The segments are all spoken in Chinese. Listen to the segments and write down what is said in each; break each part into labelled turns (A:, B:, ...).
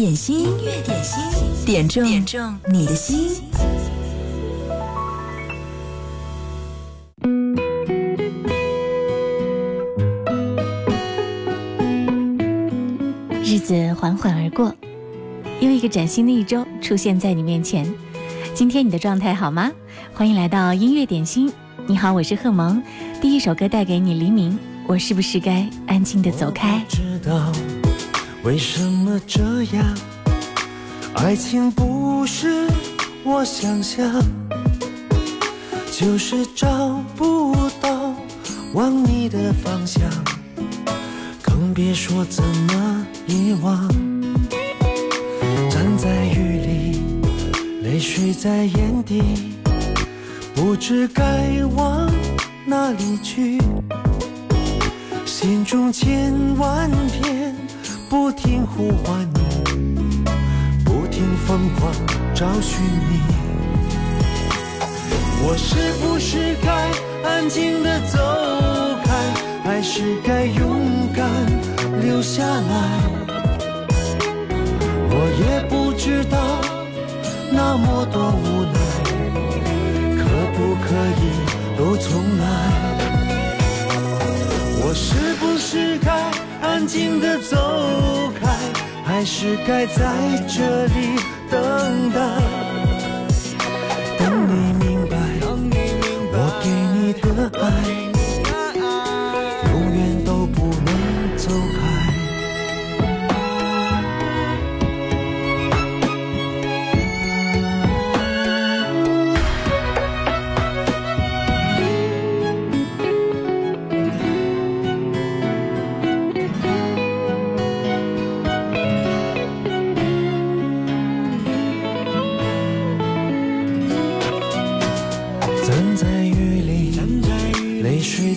A: 点心，音乐点心，点中点中你的心。
B: 日子缓缓而过，又一个崭新的一周出现在你面前。今天你的状态好吗？欢迎来到音乐点心。你好，我是贺萌。第一首歌带给你黎明。我是不是该安静的走开？
C: 知道为什么这样？爱情不是我想象，就是找不到往你的方向，更别说怎么遗忘。站在雨里，泪水在眼底，不知该往哪里去。心中千万遍不停呼唤你，不停疯狂找寻你。我是不是该安静的走开，还是该勇敢留下来？我也不知道那么多无奈，可不可以都重来？我是不是该安静的走开，还是该在这里等待？等你明白，我给你的爱。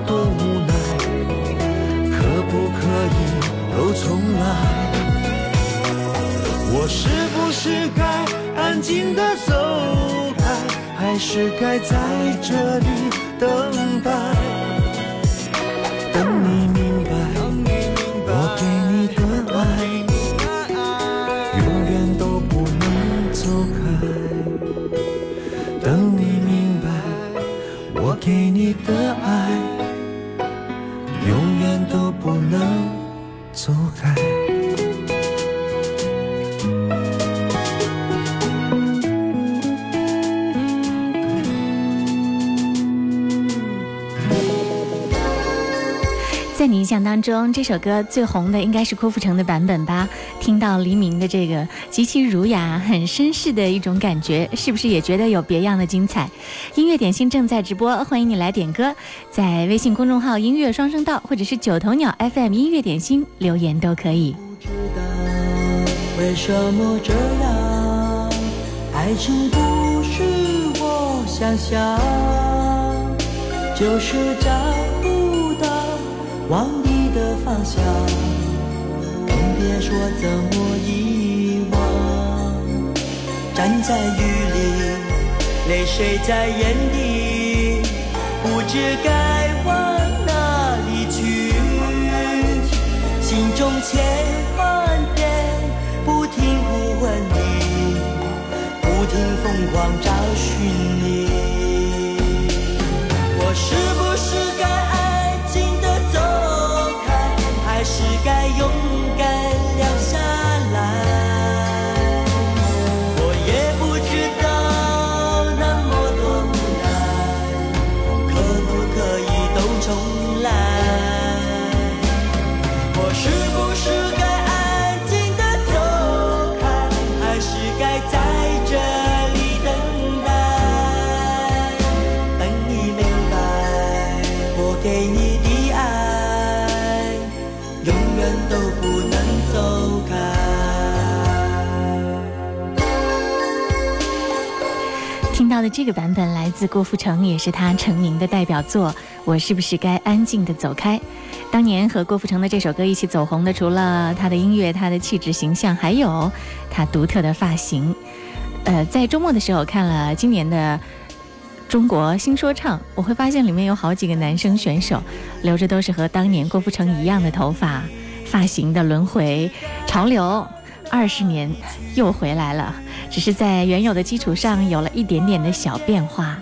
C: 多无奈，可不可以都重来？我是不是该安静的走开，还是该在这里等待？等你明白，我给你的爱，永远都不能走开。等你明白，我给你的爱。
B: 中，这首歌最红的应该是郭富城的版本吧？听到黎明的这个极其儒雅、很绅士的一种感觉，是不是也觉得有别样的精彩？音乐点心正在直播，欢迎你来点歌，在微信公众号“音乐双声道”或者是九头鸟 FM 音乐点心留言都可以。
C: 不知道为什么这样？爱情不是我想象，就是找。往的方向，更别说怎么遗忘。站在雨里，泪水在眼底，不知该往哪里去。心中千万遍不停呼唤你，不停疯狂找寻你。这
B: 个版本来自郭富城，也是他成名的代表作。我是不是该安静的走开？当年和郭富城的这首歌一起走红的，除了他的音乐、他的气质形象，还有他独特的发型。呃，在周末的时候看了今年的中国新说唱，我会发现里面有好几个男生选手，留着都是和当年郭富城一样的头发，发型的轮回潮流。二十年又回来了，只是在原有的基础上有了一点点的小变化。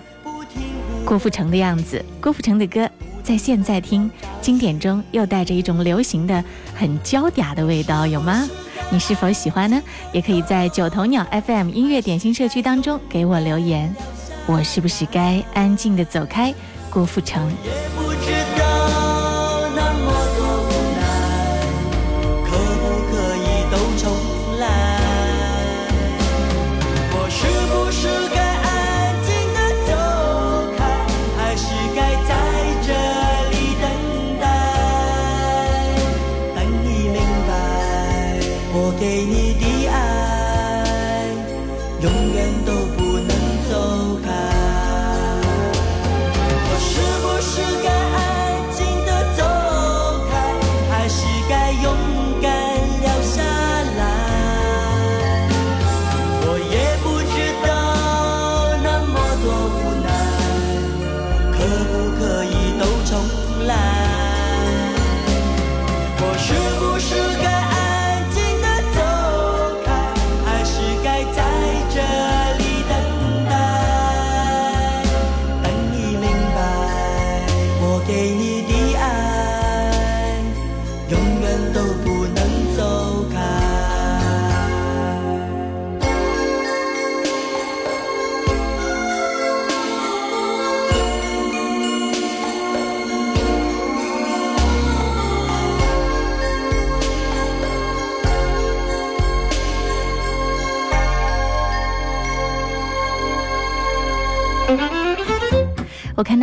B: 郭富城的样子，郭富城的歌，在现在听，经典中又带着一种流行的、很娇嗲的味道，有吗？你是否喜欢呢？也可以在九头鸟 FM 音乐点心社区当中给我留言。我是不是该安静的走开？郭富城。给你的爱永远都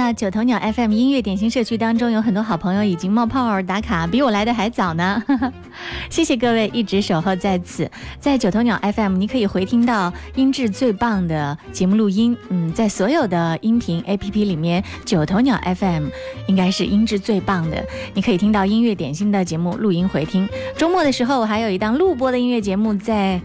B: 那九头鸟 FM 音乐点心社区当中有很多好朋友已经冒泡打卡，比我来的还早呢。谢谢各位一直守候在此，在九头鸟 FM 你可以回听到音质最棒的节目录音。嗯，在所有的音频 APP 里面，九头鸟 FM 应该是音质最棒的。你可以听到音乐点心的节目录音回听。周末的时候，我还有一档录播的音乐节目，在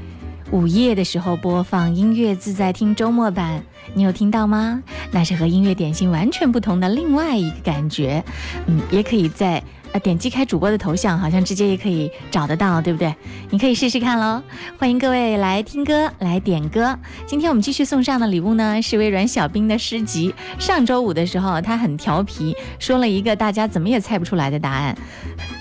B: 午夜的时候播放音乐自在听周末版。你有听到吗？那是和音乐点心完全不同的另外一个感觉，嗯，也可以在。点击开主播的头像，好像直接也可以找得到，对不对？你可以试试看喽。欢迎各位来听歌，来点歌。今天我们继续送上的礼物呢，是微软小冰的诗集。上周五的时候，他很调皮，说了一个大家怎么也猜不出来的答案。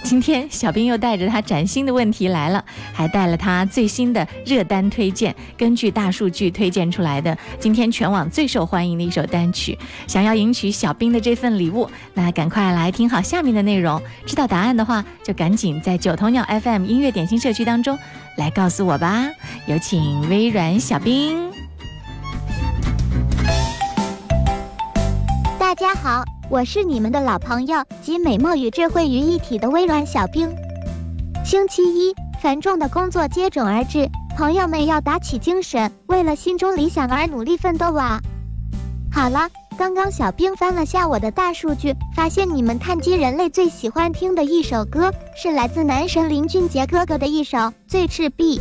B: 今天小冰又带着他崭新的问题来了，还带了他最新的热单推荐，根据大数据推荐出来的今天全网最受欢迎的一首单曲。想要赢取小冰的这份礼物，那赶快来听好下面的内容。知道答案的话，就赶紧在九头鸟 FM 音乐点心社区当中来告诉我吧。有请微软小冰。
D: 大家好，我是你们的老朋友，集美貌与智慧于一体的微软小冰。星期一，繁重的工作接踵而至，朋友们要打起精神，为了心中理想而努力奋斗啊！好了。刚刚小兵翻了下我的大数据，发现你们碳基人类最喜欢听的一首歌是来自男神林俊杰哥哥的一首《最赤壁》。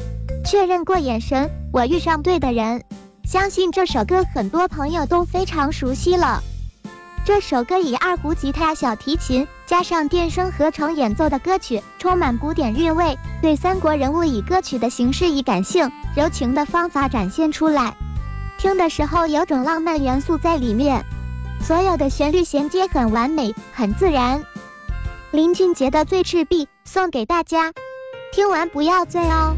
D: 确认过眼神，我遇上对的人。相信这首歌很多朋友都非常熟悉了。这首歌以二胡、吉他、小提琴加上电声合成演奏的歌曲，充满古典韵味，对三国人物以歌曲的形式以感性、柔情的方法展现出来。听的时候有种浪漫元素在里面，所有的旋律衔接很完美，很自然。林俊杰的《醉赤壁》送给大家，听完不要醉哦。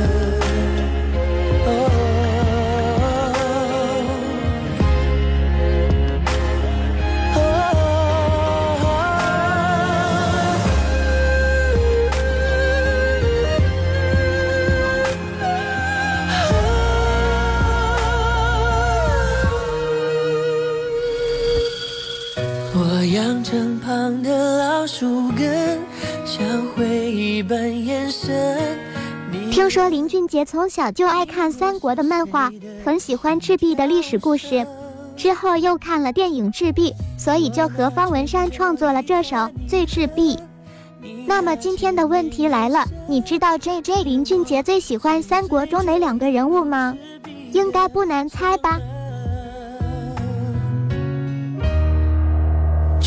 E: 树根，像回忆般延伸。
D: 听说林俊杰从小就爱看三国的漫画，很喜欢赤壁的历史故事，之后又看了电影《赤壁》，所以就和方文山创作了这首《醉赤壁》。那么今天的问题来了，你知道 J J 林俊杰最喜欢三国中哪两个人物吗？应该不难猜吧？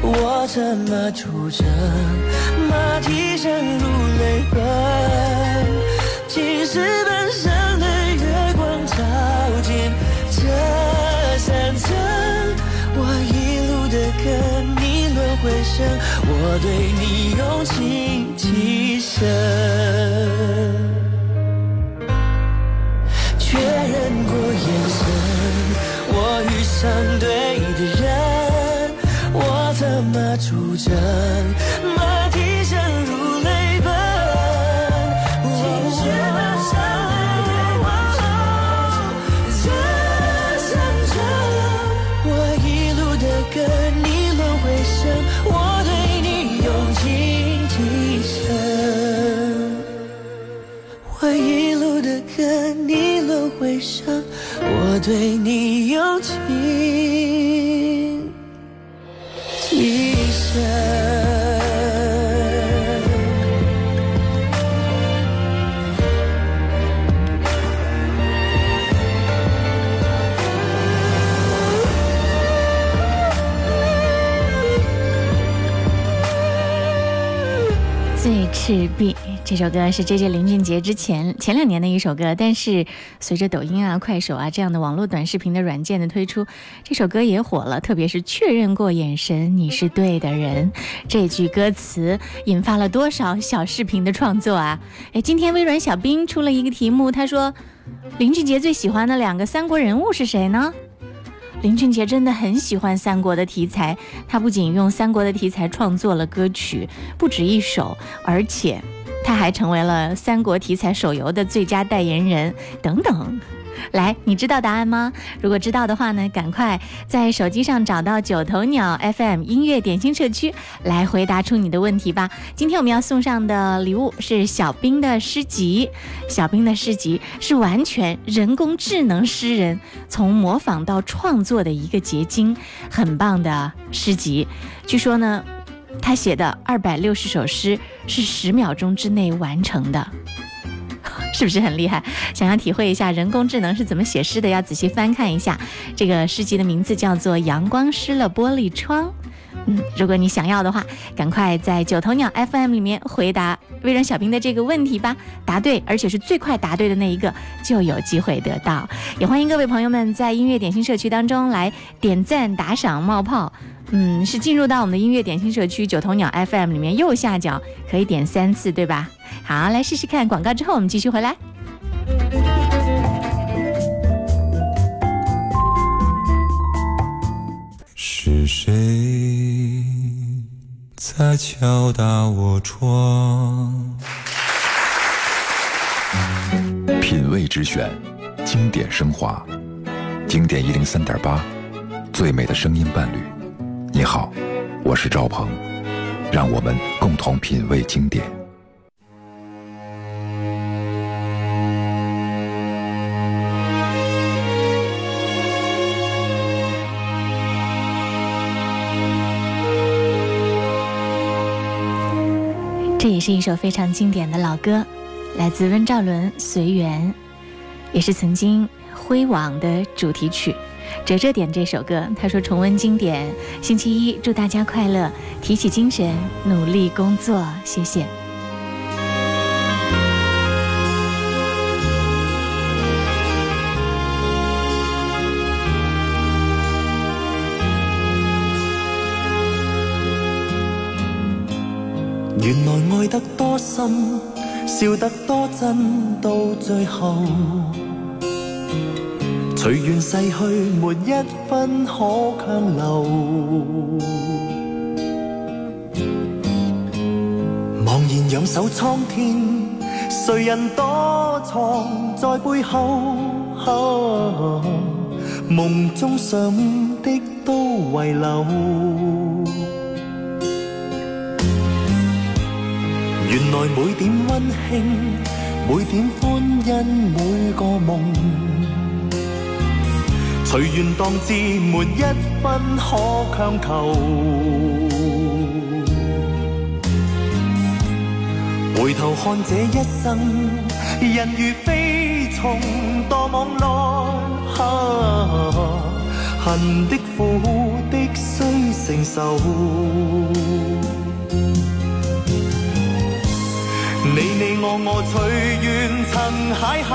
E: 我策马出征，马蹄声如泪奔。青石板上的月光照进这山城，我一路的跟你轮回声，我对你用情极深。确认过眼神，我遇上对。出征，马蹄声如泪奔。我一路的跟你轮回声，我对你用情极深。我一路的跟你轮回声，我对你
B: b 这首歌是 J J 林俊杰之前前两年的一首歌，但是随着抖音啊、快手啊这样的网络短视频的软件的推出，这首歌也火了。特别是确认过眼神，你是对的人，这句歌词引发了多少小视频的创作啊！哎，今天微软小冰出了一个题目，他说林俊杰最喜欢的两个三国人物是谁呢？林俊杰真的很喜欢三国的题材，他不仅用三国的题材创作了歌曲不止一首，而且他还成为了三国题材手游的最佳代言人等等。来，你知道答案吗？如果知道的话呢，赶快在手机上找到九头鸟 FM 音乐点心社区来回答出你的问题吧。今天我们要送上的礼物是小兵的诗集，小兵的诗集是完全人工智能诗人从模仿到创作的一个结晶，很棒的诗集。据说呢，他写的二百六十首诗是十秒钟之内完成的。是不是很厉害？想要体会一下人工智能是怎么写诗的，要仔细翻看一下。这个诗集的名字叫做《阳光湿了玻璃窗》。嗯，如果你想要的话，赶快在九头鸟 FM 里面回答微软小兵的这个问题吧。答对，而且是最快答对的那一个，就有机会得到。也欢迎各位朋友们在音乐点心社区当中来点赞、打赏、冒泡。嗯，是进入到我们的音乐点心社区九头鸟 FM 里面右下角可以点三次，对吧？好，来试试看。广告之后我们继续回来。
F: 是谁在敲打我窗？
G: 品味之选，经典升华，经典一零三点八，最美的声音伴侣。你好，我是赵鹏，让我们共同品味经典。
B: 这也是一首非常经典的老歌，来自温兆伦《随缘》，也是曾经《辉煌》的主题曲。哲哲点这首歌，他说重温经典，星期一祝大家快乐，提起精神，努力工作，谢谢。
H: 原来爱得多深，笑得多真，到最后，随缘逝去，没一分可强留。茫然仰首苍天，谁人躲藏在背后？梦中想的都遗留。原来每點溫馨，每點歡欣，每個夢，隨緣當至，沒一分可強求。回頭看這一生，人如飛蟲，墮網內，恨的苦的須承受。你你我我隨緣曾邂逅，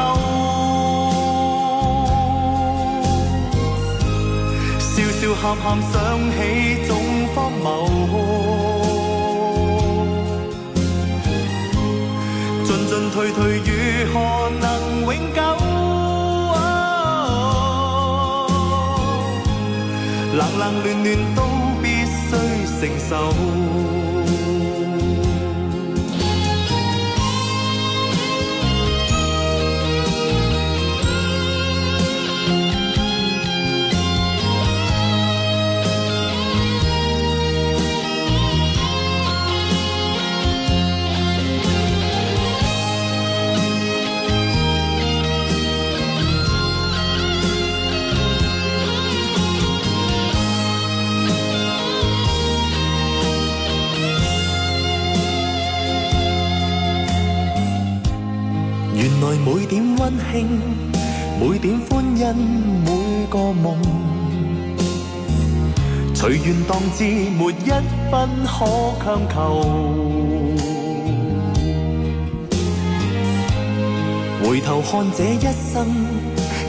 H: 笑喊喊想起总荒谬，进进退退如何能永久？冷冷暖暖都必须承受。每點温馨，每點歡欣，每個夢，隨緣當至，沒一分可強求。回頭看這一生，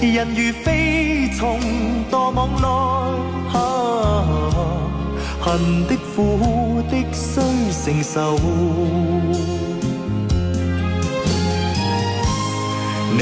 H: 人如飛蟲墮網內，恨的苦的須承受。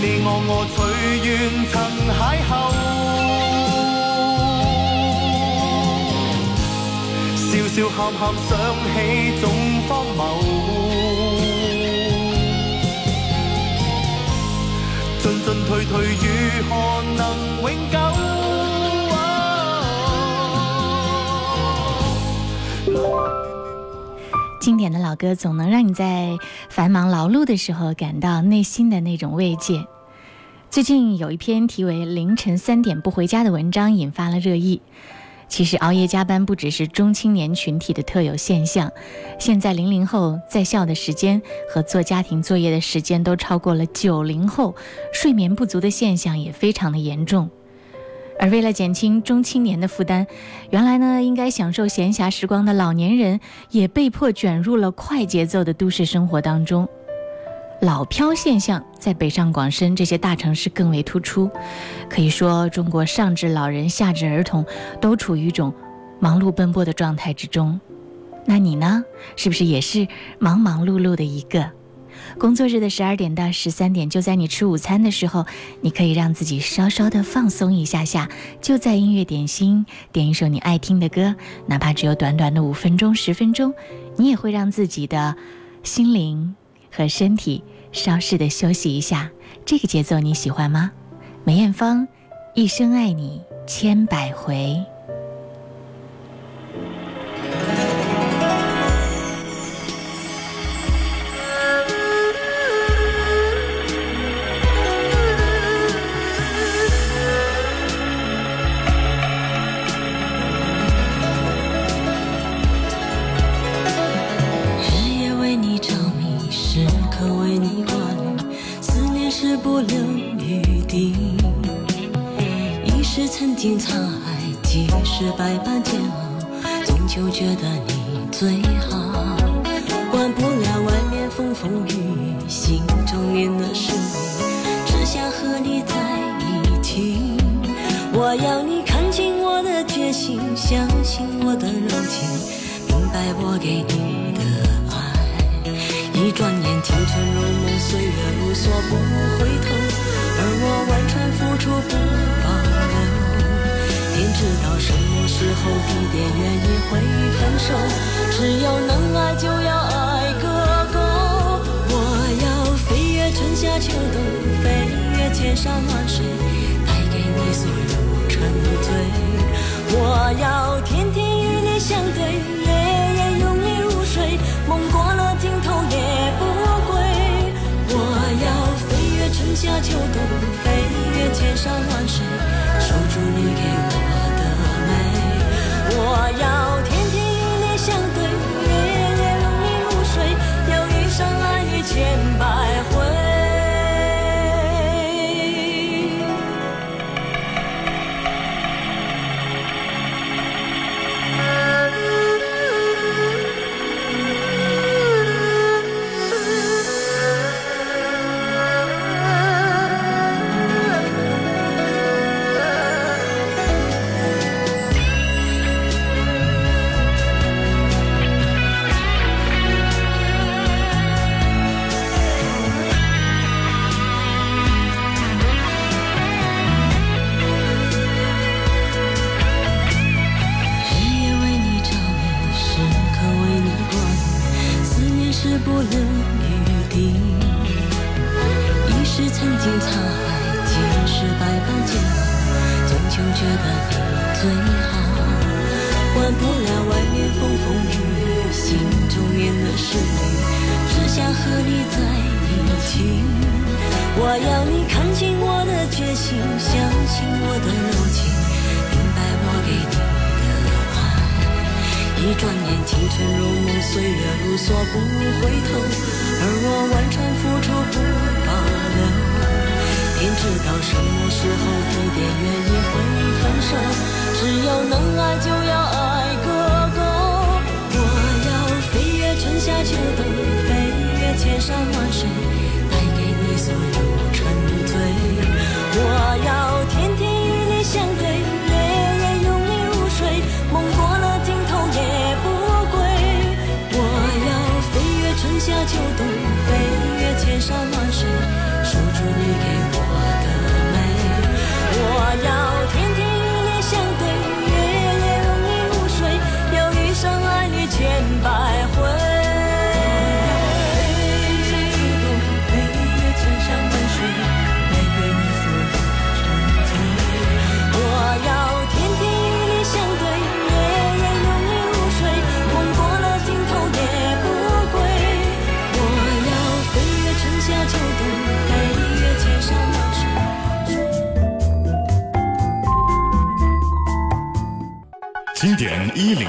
H: 你我我隨緣曾邂逅，笑笑喊喊想起總荒謬，退退，如何能永久？
I: 经典的老歌总能让你在繁忙劳碌的时候感到内心的那种慰藉。最近有一篇题为《凌晨三点不回家》的文章引发了热议。其实熬夜加班不只是中青年群体的特有现象，现在零零后在校的时间和做家庭作业的时间都超过了九零后，睡眠不足的现象也非常的严重。而为了减轻中青年的负担，原来呢应该享受闲暇时光的老年人也被迫卷入了快节奏的都市生活当中。老漂现象在北上广深这些大城市更为突出，可以说中国上至老人下至儿童都处于一种忙碌奔波的状态之中。那你呢？是不是也是忙忙碌碌的一个？工作日的十二点到十三点，就在你吃午餐的时候，你可以让自己稍稍的放松一下下，就在音乐点心点一首你爱听的歌，哪怕只有短短的五分钟、十分钟，你也会让自己的心灵。和身体稍事的休息一下，这个节奏你喜欢吗？梅艳芳，《一生爱你千百回》。
J: 有
I: 雨滴，已是曾经沧海，即使百般煎熬，终究觉得你最好。管不了外面风风雨雨，心中念的是你。只想和你在
J: 一起，
I: 我要你看清我的决心，相信我的柔情，明白我给你的爱。一转眼，青春如梦，岁月如梭，不回。我完全付出不保留，天知道什么时候、地点、原因会分手。只要能爱，就要爱个够。我要飞越春夏秋冬，飞越千山万水，带给你所有沉醉。我要天天与你相对。夏秋冬飞越千山万水守住你给我的美。我要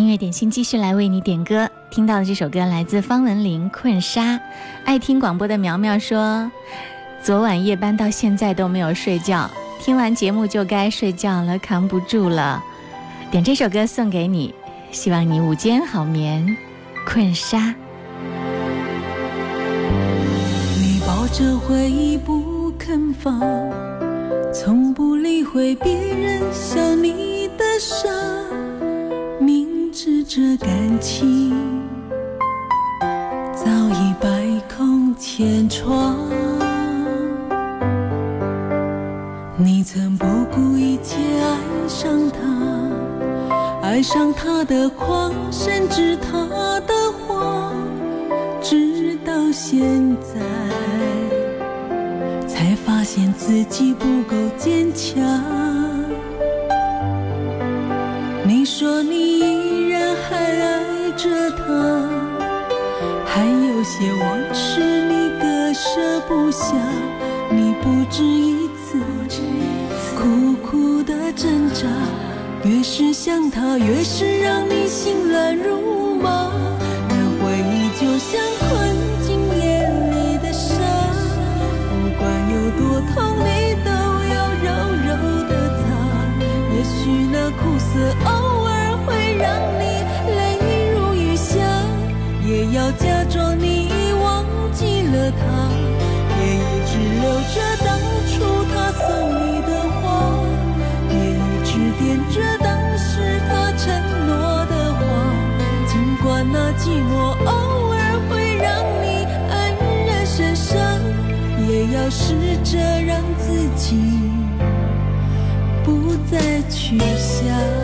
B: 音乐点心继续来为你点歌，听到的这首歌来自方文琳《困沙》。爱听广播的苗苗说，昨晚夜班到现在都没有睡觉，听完节目就该睡觉了，扛不住了。点这首歌送给你，希望你午间好眠，《困沙》。
K: 你抱着回忆不肯放，从不理会别人笑你的傻。知这感情早已百孔千疮，你曾不顾一切爱上他，爱上他的狂，甚至他的谎，直到现在才发现自己不够坚强。你说你。着他，还有些往事你割舍不下，你不止一次苦苦的挣扎，越是想他，越是让你心乱如试着让自己不再去想。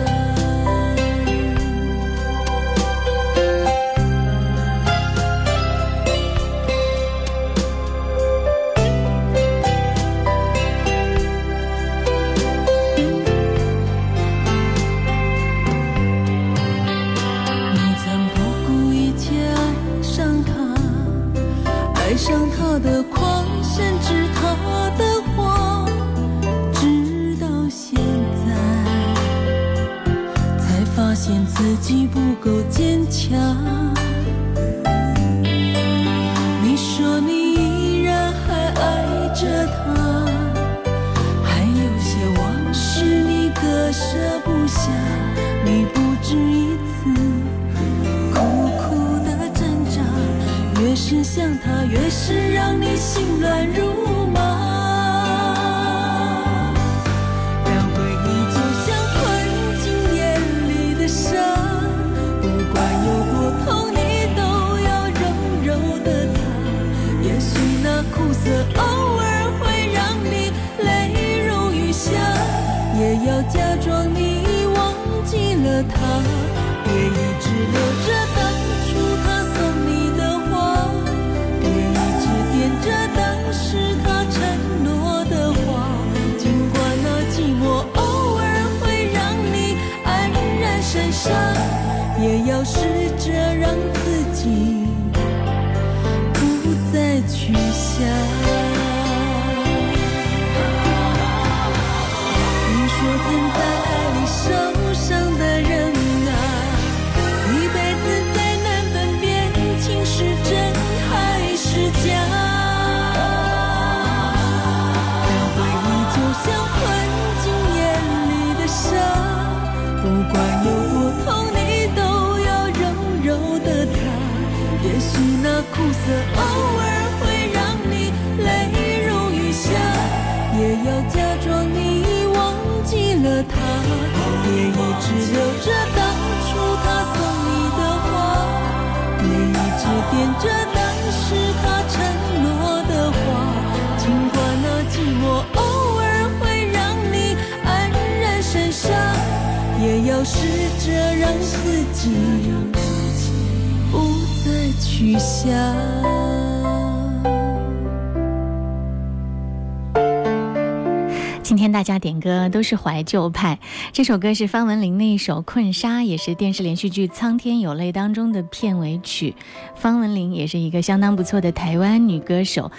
B: 都是怀旧派，这首歌是方文琳那一首《困沙》，也是电视连续剧《苍天有泪》当中的片尾曲。方文琳也是一个相当不错的台湾女歌手，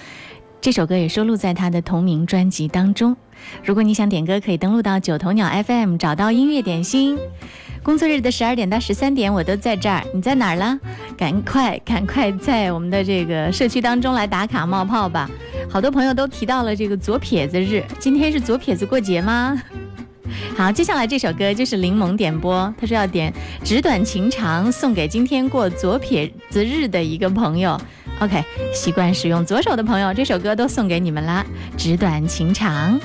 B: 这首歌也收录在她的同名专辑当中。如果你想点歌，可以登录到九头鸟 FM，找到音乐点心。工作日的十二点到十三点，我都在这儿。你在哪儿了？赶快赶快在我们的这个社区当中来打卡冒泡吧！好多朋友都提到了这个左撇子日，今天是左撇子过节吗？好，接下来这首歌就是柠檬点播，他说要点《纸短情长》送给今天过左撇子日的一个朋友。OK，习惯使用左手的朋友，这首歌都送给你们啦，《纸短情长》。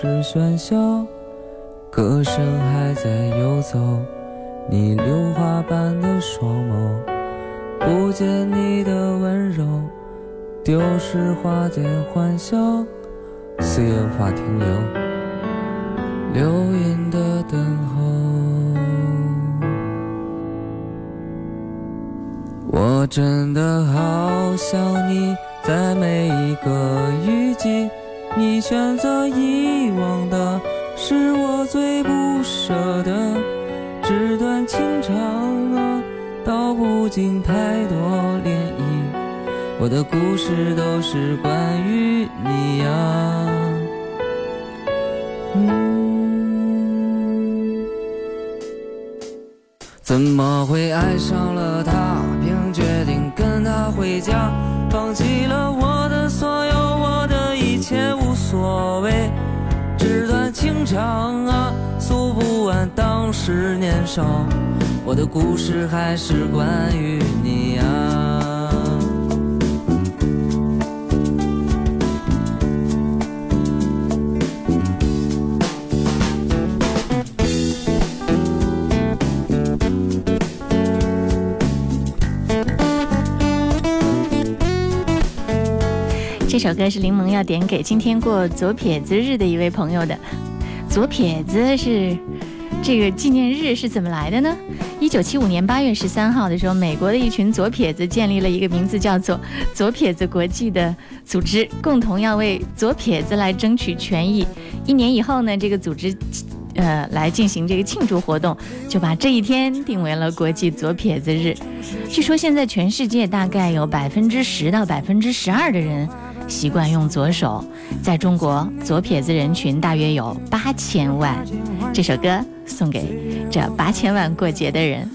L: 是喧嚣，歌声还在游走。你榴花般的双眸，不见你的温柔，丢失花间欢笑，寺院无法停留，流云的等候。我真的好想你，在每一个雨季。你选择遗忘的，是我最不舍的。纸短情长啊，道不尽太多涟漪。我的故事都是关于你呀。嗯，怎么会爱上了长啊，诉不完当时年少，我的故事还是关于你啊。
B: 这首歌是柠檬要点给今天过左撇子日的一位朋友的。左撇子是这个纪念日是怎么来的呢？一九七五年八月十三号的时候，美国的一群左撇子建立了一个名字叫做“左撇子国际”的组织，共同要为左撇子来争取权益。一年以后呢，这个组织呃来进行这个庆祝活动，就把这一天定为了国际左撇子日。据说现在全世界大概有百分之十到百分之十二的人。习惯用左手，在中国左撇子人群大约有八千万。这首歌送给这八千万过节的人。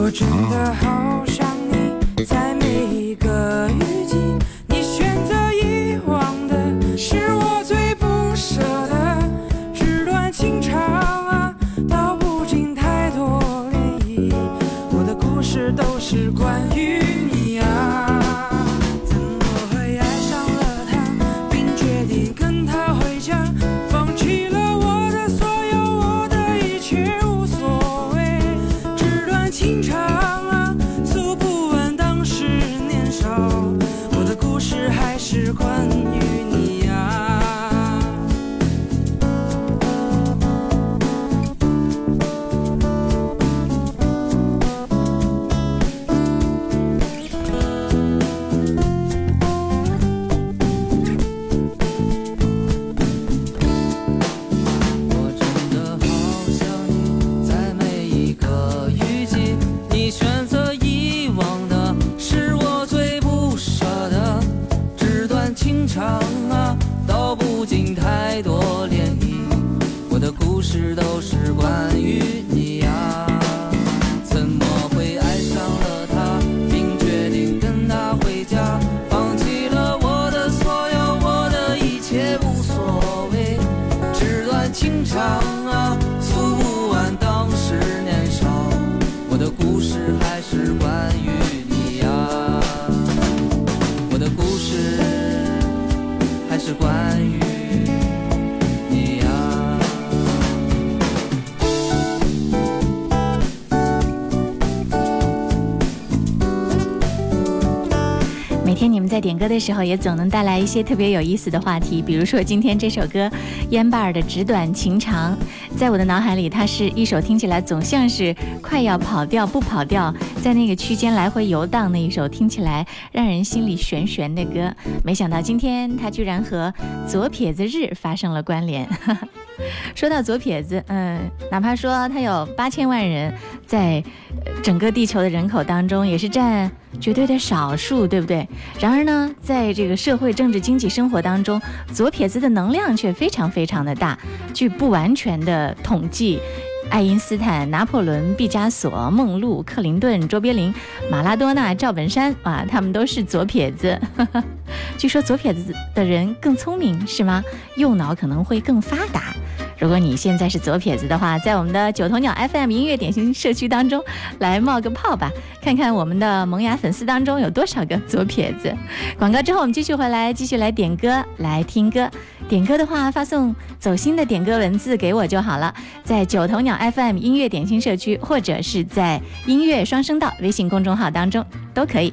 L: 我真的好想你，在每一个雨
B: 你们在点歌的时候，也总能带来一些特别有意思的话题。比如说今天这首歌，烟巴尔的《纸短情长》，在我的脑海里，它是一首听起来总像是快要跑调不跑调，在那个区间来回游荡的一首听起来让人心里悬悬的歌。没想到今天它居然和左撇子日发生了关联。说到左撇子，嗯，哪怕说他有八千万人，在整个地球的人口当中，也是占。绝对的少数，对不对？然而呢，在这个社会、政治、经济生活当中，左撇子的能量却非常非常的大。据不完全的统计，爱因斯坦、拿破仑、毕加索、梦露、克林顿、卓别林、马拉多纳、赵本山啊，他们都是左撇子。据说左撇子的人更聪明，是吗？右脑可能会更发达。如果你现在是左撇子的话，在我们的九头鸟 FM 音乐点心社区当中来冒个泡吧，看看我们的萌芽粉丝当中有多少个左撇子。广告之后我们继续回来，继续来点歌，来听歌。点歌的话，发送走心的点歌文字给我就好了，在九头鸟 FM 音乐点心社区，或者是在音乐双声道微信公众号当中都可以。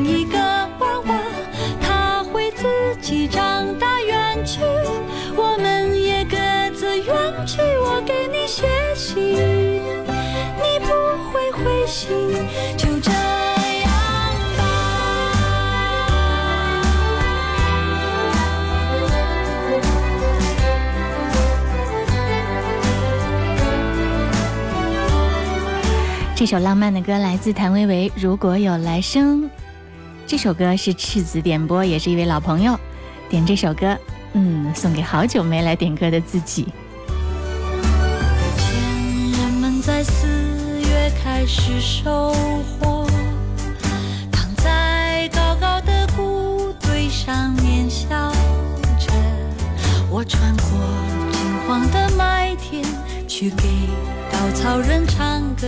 K: 这
B: 首浪漫的歌来自谭维维，《如果有来生》。这首歌是赤子点播，也是一位老朋友点这首歌，嗯，送给好久没来点歌的自己。
K: 前人们在四月开始收获，躺在高高的谷堆上面笑着。我穿过金黄的麦田，去给稻草人唱歌。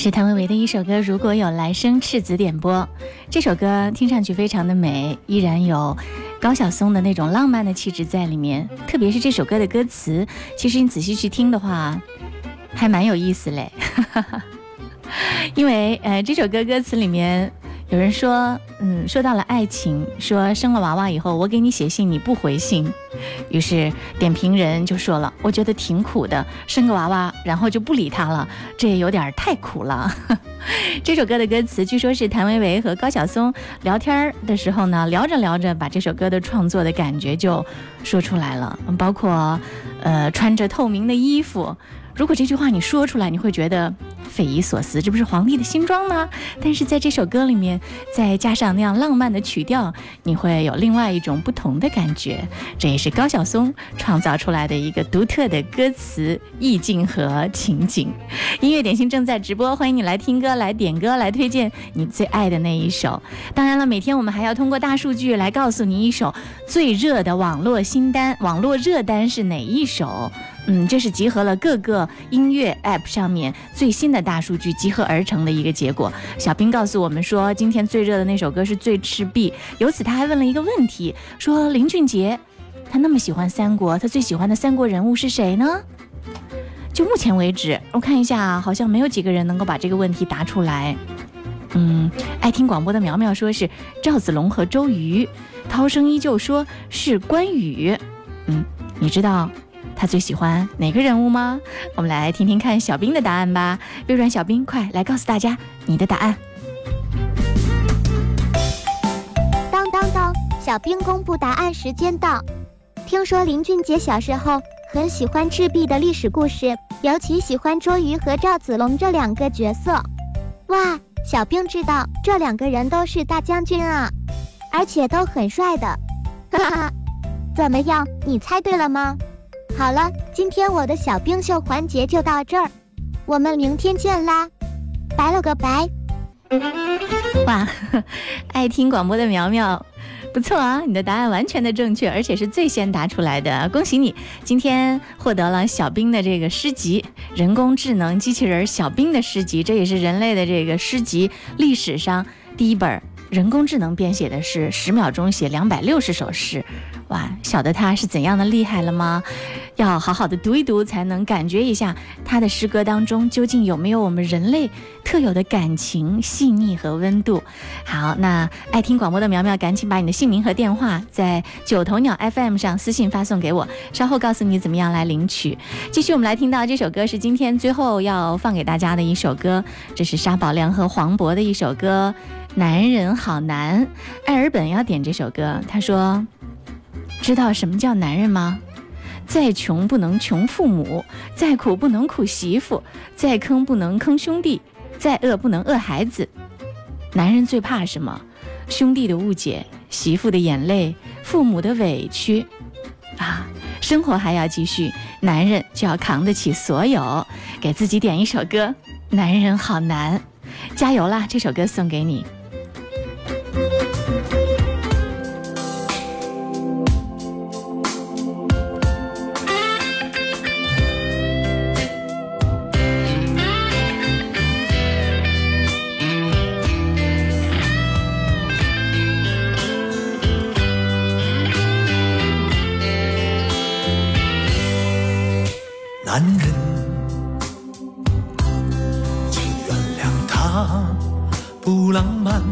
B: 是谭维维的一首歌《如果有来生》，赤子点播。这首歌听上去非常的美，依然有高晓松的那种浪漫的气质在里面。特别是这首歌的歌词，其实你仔细去听的话，还蛮有意思嘞。因为呃，这首歌歌词里面。有人说，嗯，说到了爱情，说生了娃娃以后，我给你写信你不回信，于是点评人就说了，我觉得挺苦的，生个娃娃然后就不理他了，这也有点太苦了。这首歌的歌词据说是谭维维和高晓松聊天的时候呢，聊着聊着把这首歌的创作的感觉就说出来了，包括，呃，穿着透明的衣服。如果这句话你说出来，你会觉得匪夷所思，这不是皇帝的新装吗？但是在这首歌里面，再加上那样浪漫的曲调，你会有另外一种不同的感觉。这也是高晓松创造出来的一个独特的歌词意境和情景。音乐点心正在直播，欢迎你来听歌、来点歌、来推荐你最爱的那一首。当然了，每天我们还要通过大数据来告诉你一首最热的网络新单、网络热单是哪一首。嗯，这是集合了各个音乐 App 上面最新的大数据集合而成的一个结果。小兵告诉我们说，今天最热的那首歌是《最赤壁》。由此，他还问了一个问题，说林俊杰，他那么喜欢三国，他最喜欢的三国人物是谁呢？就目前为止，我看一下，好像没有几个人能够把这个问题答出来。嗯，爱听广播的苗苗说是赵子龙和周瑜，涛声依旧说是关羽。嗯，你知道？他最喜欢哪个人物吗？我们来听听看小兵的答案吧。微软小兵，快来告诉大家你的答案。
D: 当当当！小兵公布答案时间到。听说林俊杰小时候很喜欢赤壁的历史故事，尤其喜欢周瑜和赵子龙这两个角色。哇，小兵知道这两个人都是大将军啊，而且都很帅的。哈哈，怎么样？你猜对了吗？好了，今天我的小冰秀环节就到这儿，我们明天见啦，拜了个拜。
B: 哇，爱听广播的苗苗，不错啊，你的答案完全的正确，而且是最先答出来的，恭喜你，今天获得了小冰的这个诗集，人工智能机器人小冰的诗集，这也是人类的这个诗集历史上第一本人工智能编写的诗，十秒钟写两百六十首诗。哇，晓得他是怎样的厉害了吗？要好好的读一读，才能感觉一下他的诗歌当中究竟有没有我们人类特有的感情、细腻和温度。好，那爱听广播的苗苗，赶紧把你的姓名和电话在九头鸟 FM 上私信发送给我，稍后告诉你怎么样来领取。继续，我们来听到这首歌是今天最后要放给大家的一首歌，这是沙宝亮和黄渤的一首歌《男人好难》。艾尔本要点这首歌，他说。知道什么叫男人吗？再穷不能穷父母，再苦不能苦媳妇，再坑不能坑兄弟，再饿不能饿孩子。男人最怕什么？兄弟的误解，媳妇的眼泪，父母的委屈。啊，生活还要继续，男人就要扛得起所有。给自己点一首歌，男人好难，加油啦！这首歌送给你。
M: 男人，请原谅他不浪漫。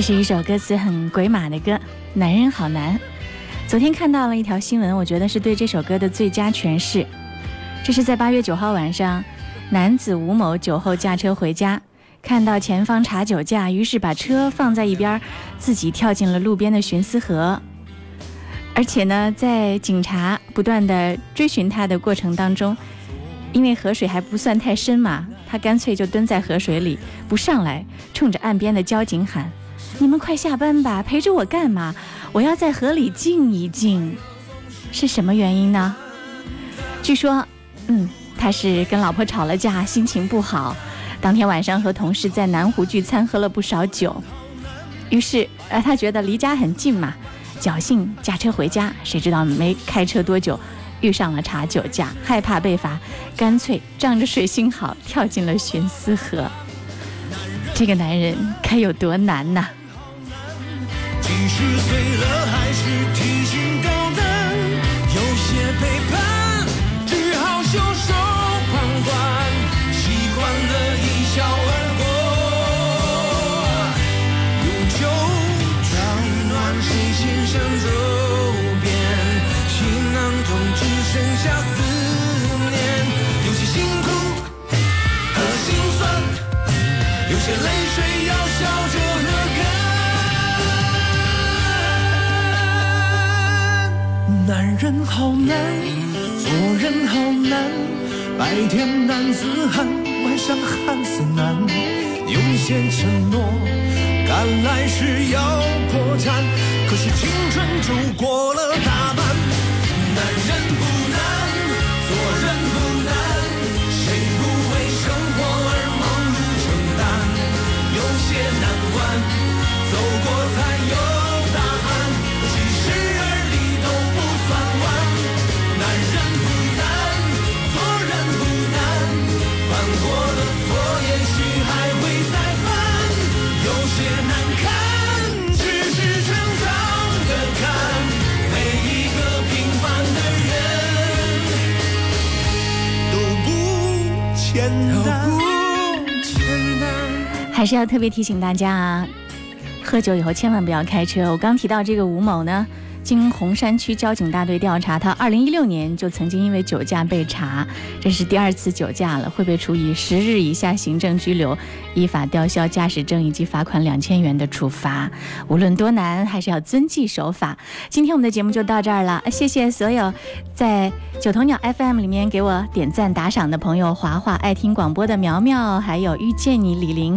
B: 这是一首歌词很鬼马的歌，《男人好难》。昨天看到了一条新闻，我觉得是对这首歌的最佳诠释。这是在八月九号晚上，男子吴某酒后驾车回家，看到前方查酒驾，于是把车放在一边，自己跳进了路边的寻思河。而且呢，在警察不断的追寻他的过程当中，因为河水还不算太深嘛，他干脆就蹲在河水里不上来，冲着岸边的交警喊。你们快下班吧，陪着我干嘛？我要在河里静一静。是什么原因呢？据说，嗯，他是跟老婆吵了架，心情不好。当天晚上和同事在南湖聚餐，喝了不少酒。于是，呃，他觉得离家很近嘛，侥幸驾车回家。谁知道没开车多久，遇上了查酒驾，害怕被罚，干脆仗着水性好，跳进了巽思河。这个男人该有多难呐！
M: 即使碎了，还是提心吊胆。有些背叛，只好袖手旁观，习惯了一笑而过。永久取暖，谁心上走遍？行囊中只剩下思念，有些辛苦和心酸，有些泪水要笑着喝干。男人好难，做人好难，白天男子汉，晚上汉子难。有些承诺，赶来是要破产，可是青春就过了大半。男人不难，做人不难，谁不为生活而忙碌承担？有些难关，走过才有
B: 还是要特别提醒大家啊，喝酒以后千万不要开车。我刚提到这个吴某呢，经红山区交警大队调查，他二零一六年就曾经因为酒驾被查，这是第二次酒驾了，会被处以十日以下行政拘留、依法吊销驾驶证以及罚款两千元的处罚。无论多难，还是要遵纪守法。今天我们的节目就到这儿了，谢谢所有在九头鸟 FM 里面给我点赞打赏的朋友，华华爱听广播的苗苗，还有遇见你李玲。